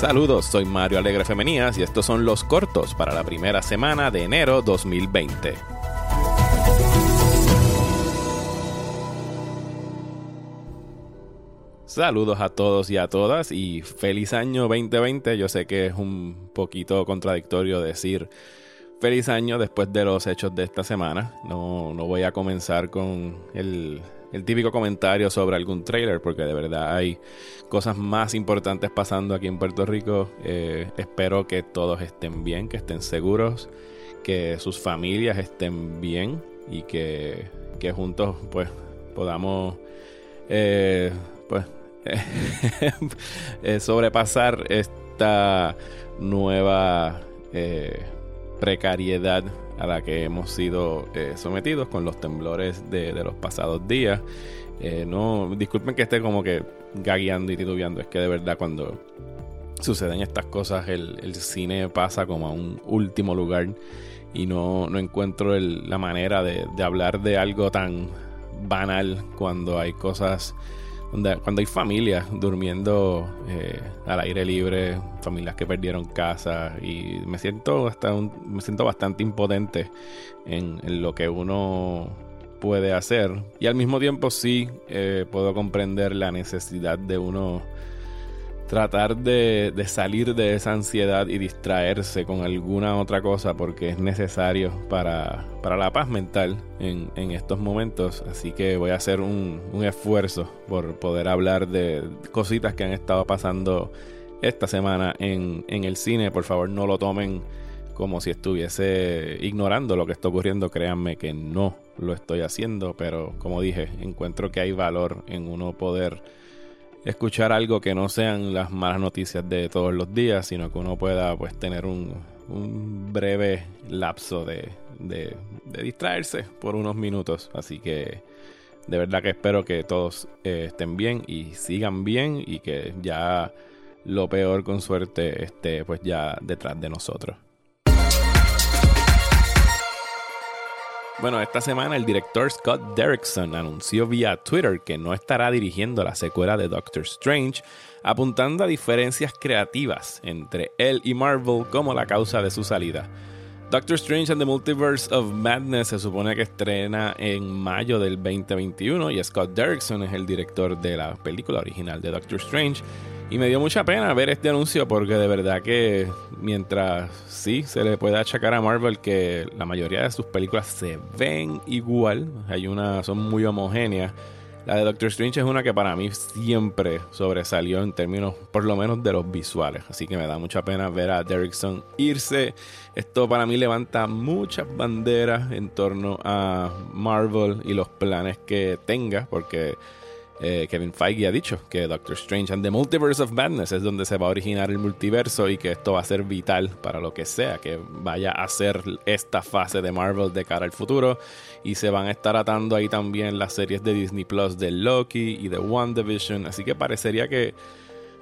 Saludos, soy Mario Alegre Femenías y estos son los cortos para la primera semana de enero 2020. Saludos a todos y a todas y feliz año 2020. Yo sé que es un poquito contradictorio decir feliz año después de los hechos de esta semana. No, no voy a comenzar con el el típico comentario sobre algún trailer, porque de verdad hay cosas más importantes pasando aquí en Puerto Rico. Eh, espero que todos estén bien, que estén seguros, que sus familias estén bien y que, juntos pues podamos eh, pues eh, sobrepasar esta nueva precariedad a la que hemos sido eh, sometidos con los temblores de, los pasados días. Eh, no, disculpen que esté como que gagueando y titubeando, es que de verdad cuando suceden estas cosas el, cine pasa como a un último lugar y no, encuentro la manera de, de hablar de algo tan banal cuando hay cosas cuando hay familias durmiendo eh, al aire libre, familias que perdieron casa y me siento hasta me siento bastante impotente en, lo que uno puede hacer. Y al mismo tiempo sí eh, puedo comprender la necesidad de uno tratar de, salir de esa ansiedad y distraerse con alguna otra cosa porque es necesario para, la paz mental en, estos momentos. Así que voy a hacer un, esfuerzo por poder hablar de cositas que han estado pasando esta semana en, en el cine. Por favor, no lo tomen como si estuviese ignorando lo que está ocurriendo. Créanme que no lo estoy haciendo, pero como dije, encuentro que hay valor en uno poder escuchar algo que no sean las malas noticias de todos los días, sino que uno pueda pues tener un, breve lapso de, de, distraerse por unos minutos. Así que de verdad que espero que todos eh, estén bien y sigan bien y que ya lo peor con suerte esté pues ya detrás de nosotros. Bueno, esta semana el director Scott Derrickson anunció vía Twitter que no estará dirigiendo la secuela de Doctor Strange, apuntando a diferencias creativas entre él y Marvel como la causa de su salida. Doctor Strange and the Multiverse of Madness se supone que estrena en mayo del 2021 y Scott Derrickson es el director de la película original de Doctor Strange y me dio mucha pena ver este anuncio porque de verdad que mientras sí se le puede achacar a Marvel que la mayoría de sus películas se ven igual, hay una son muy homogéneas. La de Doctor Strange es una que para mí siempre sobresalió en términos por lo menos de los visuales, así que me da mucha pena ver a Derrickson irse. Esto para mí levanta muchas banderas en torno a Marvel y los planes que tenga, porque eh, Kevin Feige ha dicho que Doctor Strange and the Multiverse of Madness es donde se va a originar el multiverso y que esto va a ser vital para lo que sea que vaya a ser esta fase de Marvel de cara al futuro. Y se van a estar atando ahí también las series de Disney Plus de Loki y de WandaVision. Así que parecería que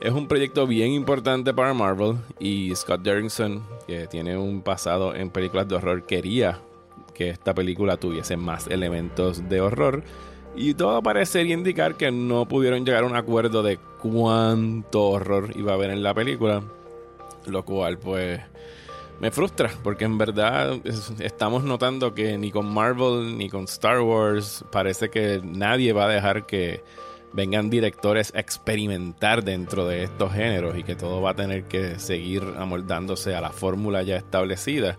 es un proyecto bien importante para Marvel. Y Scott Derrickson, que tiene un pasado en películas de horror, quería que esta película tuviese más elementos de horror. Y todo parecería indicar que no pudieron llegar a un acuerdo de cuánto horror iba a haber en la película. Lo cual, pues, me frustra, porque en verdad estamos notando que ni con Marvel ni con Star Wars parece que nadie va a dejar que vengan directores a experimentar dentro de estos géneros y que todo va a tener que seguir amoldándose a la fórmula ya establecida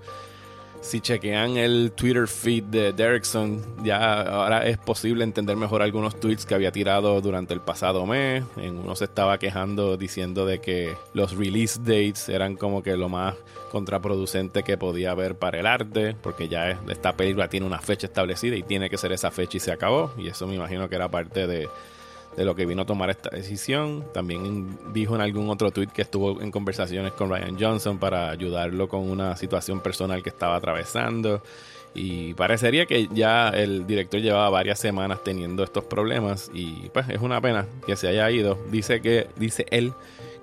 si chequean el Twitter feed de Derrickson, ya ahora es posible entender mejor algunos tweets que había tirado durante el pasado mes. En uno se estaba quejando diciendo de que los release dates eran como que lo más contraproducente que podía haber para el arte, porque ya esta película tiene una fecha establecida y tiene que ser esa fecha y se acabó. Y eso me imagino que era parte de de lo que vino a tomar esta decisión. También dijo en algún otro tweet que estuvo en conversaciones con Ryan Johnson para ayudarlo con una situación personal que estaba atravesando. Y parecería que ya el director llevaba varias semanas teniendo estos problemas y pues es una pena que se haya ido. Dice que dice él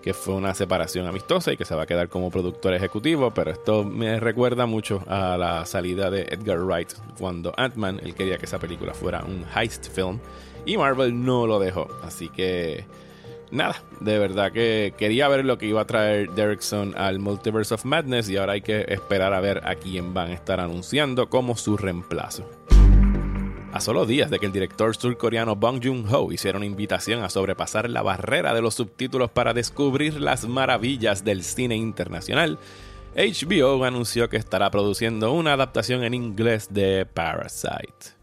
que fue una separación amistosa y que se va a quedar como productor ejecutivo, pero esto me recuerda mucho a la salida de Edgar Wright cuando Ant-Man, él quería que esa película fuera un heist film y Marvel no lo dejó. Así que nada, de verdad que quería ver lo que iba a traer Derrickson al Multiverse of Madness y ahora hay que esperar a ver a quién van a estar anunciando como su reemplazo. A solo días de que el director surcoreano Bong Joon-ho hiciera una invitación a sobrepasar la barrera de los subtítulos para descubrir las maravillas del cine internacional, HBO anunció que estará produciendo una adaptación en inglés de Parasite.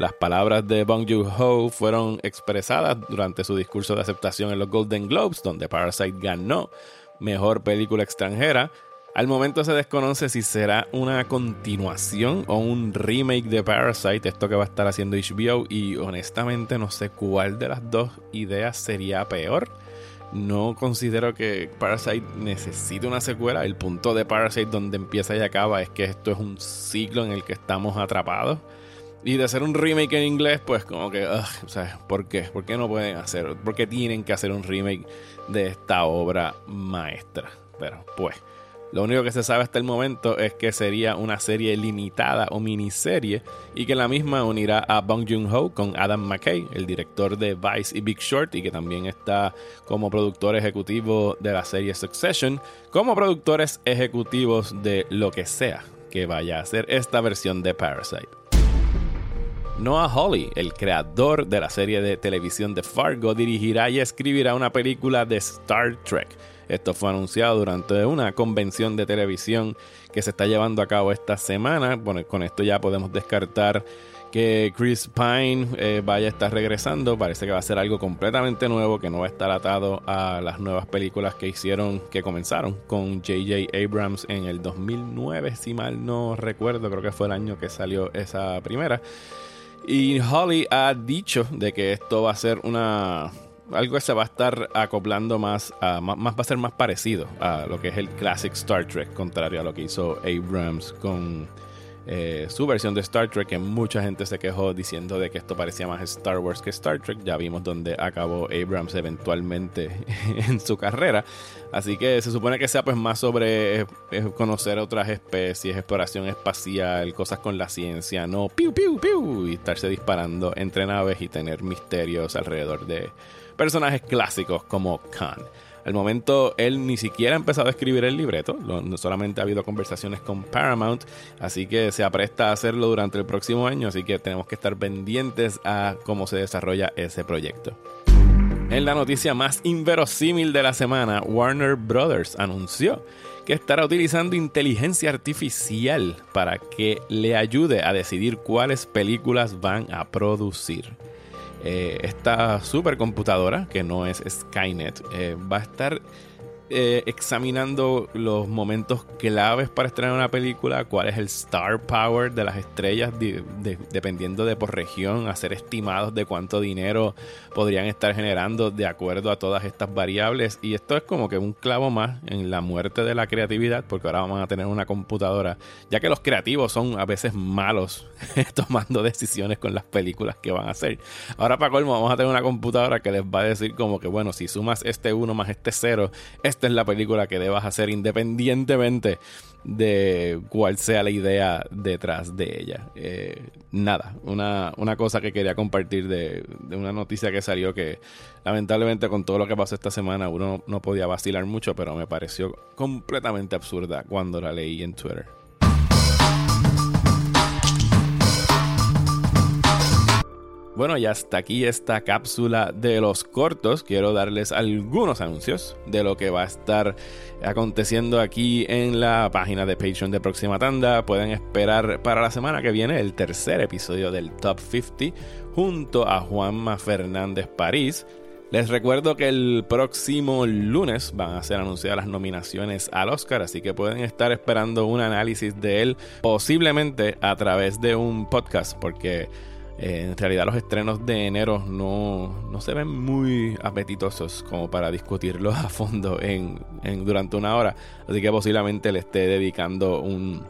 Las palabras de Bong Joon-ho fueron expresadas durante su discurso de aceptación en los Golden Globes, donde Parasite ganó Mejor Película Extranjera, al momento se desconoce si será una continuación o un remake de Parasite, esto que va a estar haciendo HBO, y honestamente no sé cuál de las dos ideas sería peor. No considero que Parasite necesite una secuela. El punto de Parasite donde empieza y acaba es que esto es un ciclo en el que estamos atrapados. Y de hacer un remake en inglés, pues como que, o sea, ¿por qué? ¿Por qué no pueden hacer? ¿Por qué tienen que hacer un remake de esta obra maestra? Pero pues, lo único que se sabe hasta el momento es que sería una serie limitada o miniserie y que la misma unirá a Bong Joon-ho con Adam McKay, el director de Vice y Big Short y que también está como productor ejecutivo de la serie Succession, como productores ejecutivos de lo que sea que vaya a ser esta versión de Parasite. Noah Hawley, el creador de la serie de televisión de Fargo, dirigirá y escribirá una película de Star Trek esto fue anunciado durante una convención de televisión que se está llevando a cabo esta semana. Bueno, con esto ya podemos descartar que Chris Pine eh, vaya a estar regresando. Parece que va a ser algo completamente nuevo, que no va a estar atado a las nuevas películas que hicieron, que comenzaron con J.J. Abrams en el 2009, si mal no recuerdo, creo que fue el año que salió esa primera. Y Holly ha dicho de que esto va a ser una algo que se va a estar acoplando más, a, más, va a ser más parecido a lo que es el classic Star Trek, contrario a lo que hizo Abrams con eh, su versión de Star Trek, que mucha gente se quejó diciendo de que esto parecía más Star Wars que Star Trek. Ya vimos dónde acabó Abrams eventualmente en su carrera. Así que se supone que sea pues más sobre eh, conocer otras especies, exploración espacial, cosas con la ciencia, no piu piu piu y estarse disparando entre naves y tener misterios alrededor de personajes clásicos como Khan. Al momento él ni siquiera ha empezado a escribir el libreto, no solamente ha habido conversaciones con Paramount, así que se apresta a hacerlo durante el próximo año, así que tenemos que estar pendientes a cómo se desarrolla ese proyecto. En la noticia más inverosímil de la semana, Warner Brothers anunció que estará utilizando inteligencia artificial para que le ayude a decidir cuáles películas van a producir. Eh, esta supercomputadora, que no es Skynet, eh, va a estar eh, examinando los momentos claves para estrenar una película, cuál es el star power de las estrellas, dependiendo de por región, hacer estimados de cuánto dinero podrían estar generando de acuerdo a todas estas variables. Y esto es como que un clavo más en la muerte de la creatividad, porque ahora vamos a tener una computadora, ya que los creativos son a veces malos tomando decisiones con las películas que van a hacer. Ahora para colmo vamos a tener una computadora que les va a decir como que bueno, si sumas este 1 más este 0, esta es la película que debas hacer independientemente de cuál sea la idea detrás de ella. Eh, nada, una, cosa que quería compartir de, una noticia que salió que lamentablemente con todo lo que pasó esta semana uno no podía vacilar mucho, pero me pareció completamente absurda cuando la leí en Twitter. Bueno, y hasta aquí esta cápsula de los cortos. Quiero darles algunos anuncios de lo que va a estar aconteciendo aquí en la página de Patreon de Próxima Tanda. Pueden esperar para la semana que viene el tercer episodio del Top 50 junto a Juanma Fernández París. Les recuerdo que el próximo lunes van a ser anunciadas las nominaciones al Oscar, así que pueden estar esperando un análisis de él, posiblemente a través de un podcast, porque eh, en realidad los estrenos de enero no, se ven muy apetitosos como para discutirlos a fondo en, durante una hora. Así que posiblemente le esté dedicando un,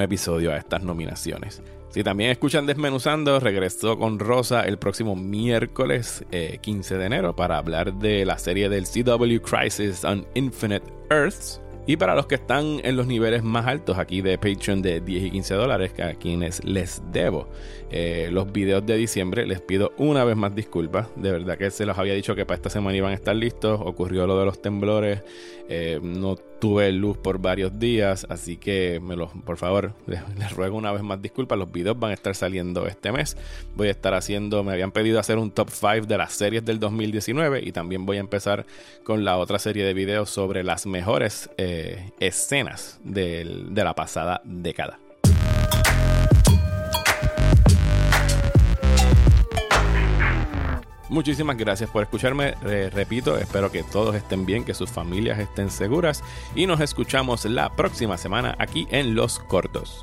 episodio a estas nominaciones. Si también escuchan Desmenuzando, regresó con Rosa el próximo miércoles 15 eh, de enero para hablar de la serie del CW Crisis on Infinite Earths Y para los que están en los niveles más altos aquí de Patreon de 10 y 15 dólares, a quienes les debo eh, los videos de diciembre, les pido una vez más disculpas. De verdad que se los había dicho que para esta semana iban a estar listos. Ocurrió lo de los temblores. Eh, no tuve luz por varios días, así que me por favor, les, ruego una vez más disculpas. Los videos van a estar saliendo este mes. Voy a estar haciendo, me habían pedido hacer un top 5 de las series del 2019 y también voy a empezar con la otra serie de videos sobre las mejores eh, escenas de la pasada década. Muchísimas gracias por escucharme. repito, espero que todos estén bien, que sus familias estén seguras y nos escuchamos la próxima semana aquí en Los Cortos.